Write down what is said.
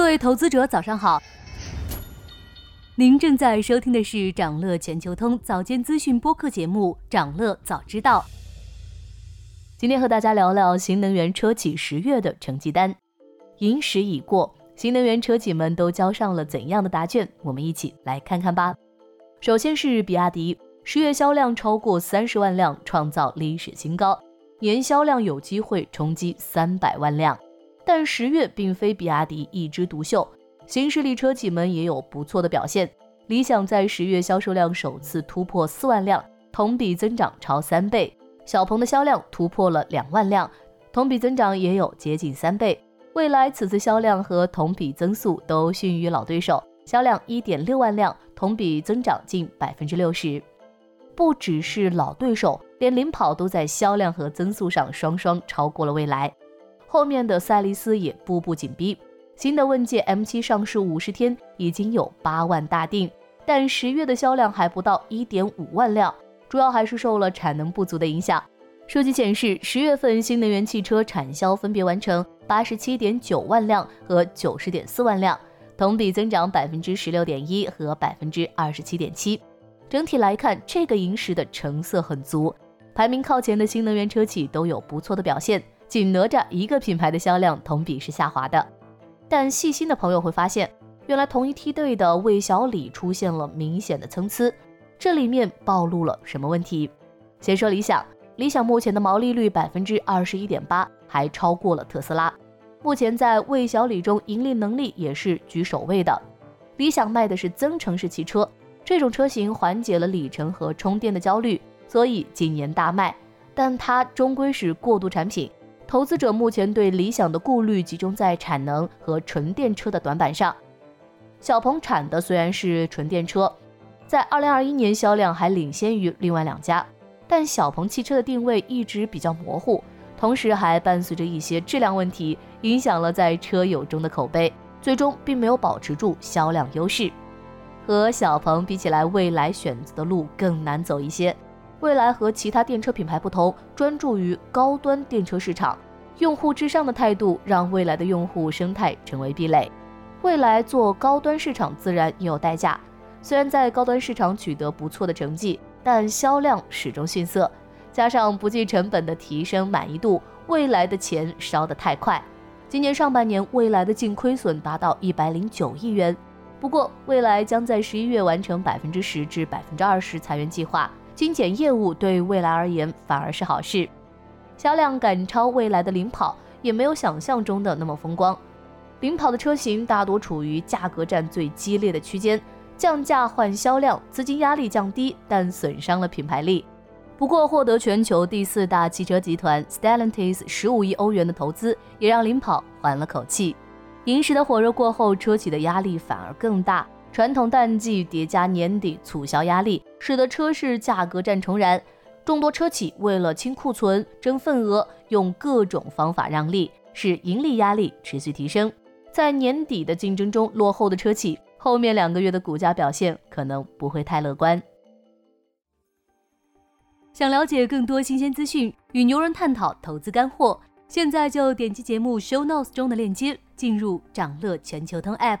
各位投资者，早上好。您正在收听的是长乐全球通早间资讯播客节目《长乐早知道》。今天和大家聊聊新能源车企十月的成绩单。寅时已过，新能源车企们都交上了怎样的答卷？我们一起来看看吧。首先是比亚迪，十月销量超过三十万辆，创造历史新高，年销量有机会冲击三百万辆。但十月并非比亚迪一枝独秀，新势力车企们也有不错的表现。理想在十月销售量首次突破四万辆，同比增长超三倍。小鹏的销量突破了两万辆，同比增长也有接近三倍。未来此次销量和同比增速都逊于老对手，销量一点六万辆，同比增长近百分之六十。不只是老对手，连领跑都在销量和增速上双双超过了未来。后面的赛力斯也步步紧逼，新的问界 M7 上市五十天已经有八万大订，但十月的销量还不到一点五万辆，主要还是受了产能不足的影响。数据显示，十月份新能源汽车产销分别完成八十七点九万辆和九十点四万辆，同比增长百分之十六点一和百分之二十七点七。整体来看，这个银时的成色很足，排名靠前的新能源车企都有不错的表现。仅哪吒一个品牌的销量同比是下滑的，但细心的朋友会发现，原来同一梯队的魏小李出现了明显的参差，这里面暴露了什么问题？先说理想，理想目前的毛利率百分之二十一点八，还超过了特斯拉，目前在魏小李中盈利能力也是居首位的。理想卖的是增程式汽车，这种车型缓解了里程和充电的焦虑，所以今年大卖，但它终归是过渡产品。投资者目前对理想的顾虑集中在产能和纯电车的短板上。小鹏产的虽然是纯电车，在二零二一年销量还领先于另外两家，但小鹏汽车的定位一直比较模糊，同时还伴随着一些质量问题，影响了在车友中的口碑，最终并没有保持住销量优势。和小鹏比起来，蔚来选择的路更难走一些。未来和其他电车品牌不同，专注于高端电车市场，用户至上的态度让未来的用户生态成为壁垒。未来做高端市场自然也有代价，虽然在高端市场取得不错的成绩，但销量始终逊色，加上不计成本的提升满意度，未来的钱烧得太快。今年上半年，未来的净亏损达到一百零九亿元。不过，未来将在十一月完成百分之十至百分之二十裁员计划。精简业务对未来而言反而是好事，销量赶超未来的领跑也没有想象中的那么风光。领跑的车型大多处于价格战最激烈的区间，降价换销量，资金压力降低，但损伤了品牌力。不过，获得全球第四大汽车集团 Stellantis 十五亿欧元的投资，也让领跑缓了口气。银石的火热过后，车企的压力反而更大。传统淡季叠加年底促销压力，使得车市价格战重燃。众多车企为了清库存、争份额，用各种方法让利，使盈利压力持续提升。在年底的竞争中落后的车企，后面两个月的股价表现可能不会太乐观。想了解更多新鲜资讯，与牛人探讨投资干货，现在就点击节目 show notes 中的链接，进入掌乐全球通 app。